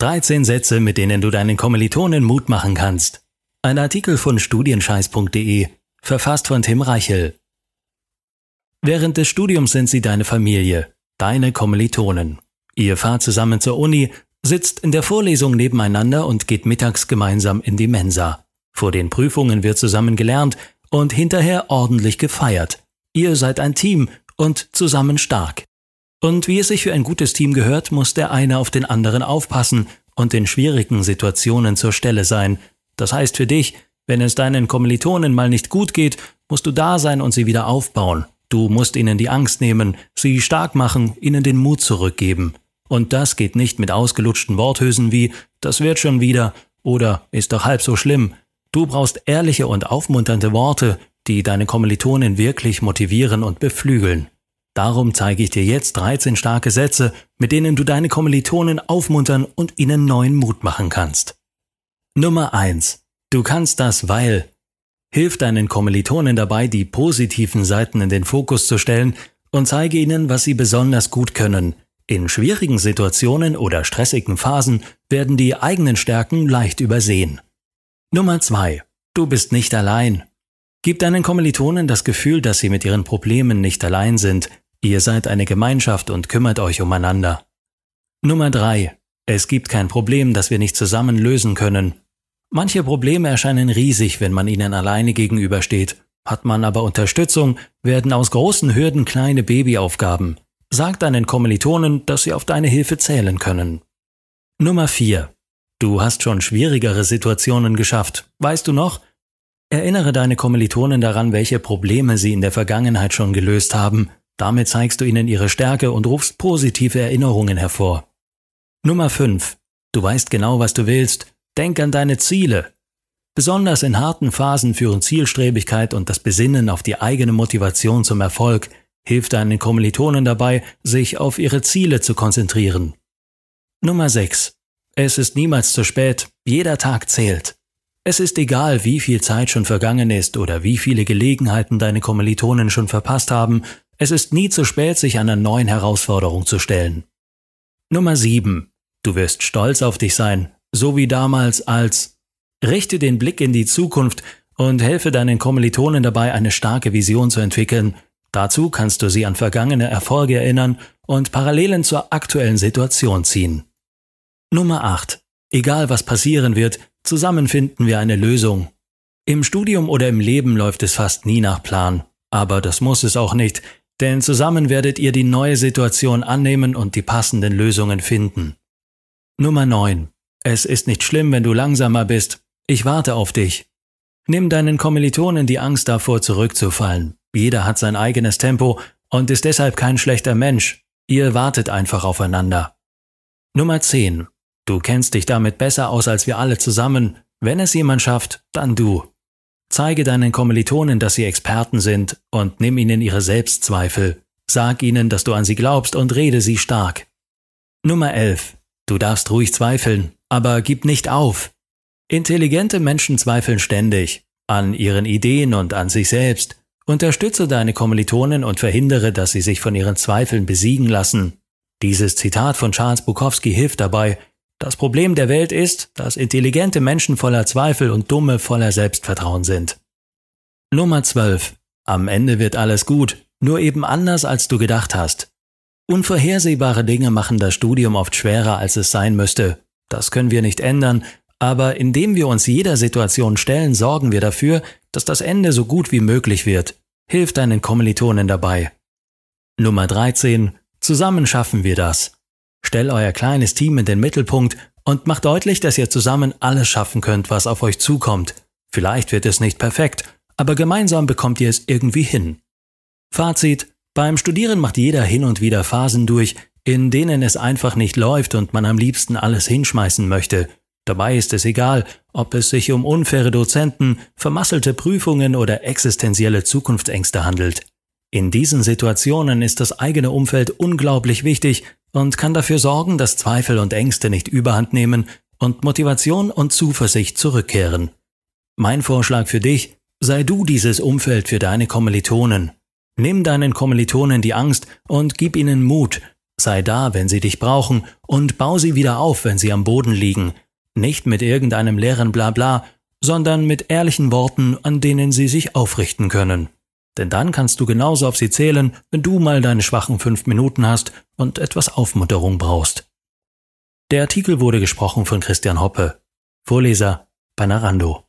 13 Sätze, mit denen du deinen Kommilitonen Mut machen kannst. Ein Artikel von studienscheiß.de, verfasst von Tim Reichel. Während des Studiums sind sie deine Familie, deine Kommilitonen. Ihr fahrt zusammen zur Uni, sitzt in der Vorlesung nebeneinander und geht mittags gemeinsam in die Mensa. Vor den Prüfungen wird zusammen gelernt und hinterher ordentlich gefeiert. Ihr seid ein Team und zusammen stark. Und wie es sich für ein gutes Team gehört, muss der eine auf den anderen aufpassen und in schwierigen Situationen zur Stelle sein. Das heißt für dich, wenn es deinen Kommilitonen mal nicht gut geht, musst du da sein und sie wieder aufbauen. Du musst ihnen die Angst nehmen, sie stark machen, ihnen den Mut zurückgeben. Und das geht nicht mit ausgelutschten Worthülsen wie das wird schon wieder oder ist doch halb so schlimm. Du brauchst ehrliche und aufmunternde Worte, die deine Kommilitonen wirklich motivieren und beflügeln. Darum zeige ich dir jetzt 13 starke Sätze, mit denen du deine Kommilitonen aufmuntern und ihnen neuen Mut machen kannst. Nummer 1. Du kannst das, weil. Hilf deinen Kommilitonen dabei, die positiven Seiten in den Fokus zu stellen und zeige ihnen, was sie besonders gut können. In schwierigen Situationen oder stressigen Phasen werden die eigenen Stärken leicht übersehen. Nummer 2. Du bist nicht allein. Gib deinen Kommilitonen das Gefühl, dass sie mit ihren Problemen nicht allein sind, Ihr seid eine Gemeinschaft und kümmert euch umeinander. Nummer drei: Es gibt kein Problem, das wir nicht zusammen lösen können. Manche Probleme erscheinen riesig, wenn man ihnen alleine gegenübersteht. Hat man aber Unterstützung, werden aus großen Hürden kleine Babyaufgaben. Sag deinen Kommilitonen, dass sie auf deine Hilfe zählen können. Nummer vier: Du hast schon schwierigere Situationen geschafft. Weißt du noch? Erinnere deine Kommilitonen daran, welche Probleme sie in der Vergangenheit schon gelöst haben. Damit zeigst du ihnen ihre Stärke und rufst positive Erinnerungen hervor. Nummer 5. Du weißt genau, was du willst. Denk an deine Ziele. Besonders in harten Phasen führen Zielstrebigkeit und das Besinnen auf die eigene Motivation zum Erfolg, hilft deinen Kommilitonen dabei, sich auf ihre Ziele zu konzentrieren. Nummer 6. Es ist niemals zu spät, jeder Tag zählt. Es ist egal, wie viel Zeit schon vergangen ist oder wie viele Gelegenheiten deine Kommilitonen schon verpasst haben, es ist nie zu spät, sich einer neuen Herausforderung zu stellen. Nummer 7. Du wirst stolz auf dich sein, so wie damals als Richte den Blick in die Zukunft und helfe deinen Kommilitonen dabei, eine starke Vision zu entwickeln. Dazu kannst du sie an vergangene Erfolge erinnern und Parallelen zur aktuellen Situation ziehen. Nummer 8. Egal was passieren wird, zusammen finden wir eine Lösung. Im Studium oder im Leben läuft es fast nie nach Plan. Aber das muss es auch nicht, denn zusammen werdet ihr die neue Situation annehmen und die passenden Lösungen finden. Nummer 9. Es ist nicht schlimm, wenn du langsamer bist. Ich warte auf dich. Nimm deinen Kommilitonen die Angst davor, zurückzufallen. Jeder hat sein eigenes Tempo und ist deshalb kein schlechter Mensch. Ihr wartet einfach aufeinander. Nummer 10. Du kennst dich damit besser aus als wir alle zusammen. Wenn es jemand schafft, dann du. Zeige deinen Kommilitonen, dass sie Experten sind und nimm ihnen ihre Selbstzweifel. Sag ihnen, dass du an sie glaubst und rede sie stark. Nummer 11. Du darfst ruhig zweifeln, aber gib nicht auf. Intelligente Menschen zweifeln ständig an ihren Ideen und an sich selbst. Unterstütze deine Kommilitonen und verhindere, dass sie sich von ihren Zweifeln besiegen lassen. Dieses Zitat von Charles Bukowski hilft dabei, das Problem der Welt ist, dass intelligente Menschen voller Zweifel und Dumme voller Selbstvertrauen sind. Nummer 12. Am Ende wird alles gut, nur eben anders, als du gedacht hast. Unvorhersehbare Dinge machen das Studium oft schwerer, als es sein müsste. Das können wir nicht ändern, aber indem wir uns jeder Situation stellen, sorgen wir dafür, dass das Ende so gut wie möglich wird. Hilf deinen Kommilitonen dabei. Nummer 13. Zusammen schaffen wir das. Stell euer kleines Team in den Mittelpunkt und macht deutlich, dass ihr zusammen alles schaffen könnt, was auf euch zukommt. Vielleicht wird es nicht perfekt, aber gemeinsam bekommt ihr es irgendwie hin. Fazit. Beim Studieren macht jeder hin und wieder Phasen durch, in denen es einfach nicht läuft und man am liebsten alles hinschmeißen möchte. Dabei ist es egal, ob es sich um unfaire Dozenten, vermasselte Prüfungen oder existenzielle Zukunftsängste handelt. In diesen Situationen ist das eigene Umfeld unglaublich wichtig und kann dafür sorgen, dass Zweifel und Ängste nicht überhand nehmen und Motivation und Zuversicht zurückkehren. Mein Vorschlag für dich, sei du dieses Umfeld für deine Kommilitonen. Nimm deinen Kommilitonen die Angst und gib ihnen Mut. Sei da, wenn sie dich brauchen, und bau sie wieder auf, wenn sie am Boden liegen. Nicht mit irgendeinem leeren Blabla, sondern mit ehrlichen Worten, an denen sie sich aufrichten können. Denn dann kannst du genauso auf sie zählen, wenn du mal deine schwachen fünf Minuten hast und etwas Aufmunterung brauchst. Der Artikel wurde gesprochen von Christian Hoppe, Vorleser bei Narando.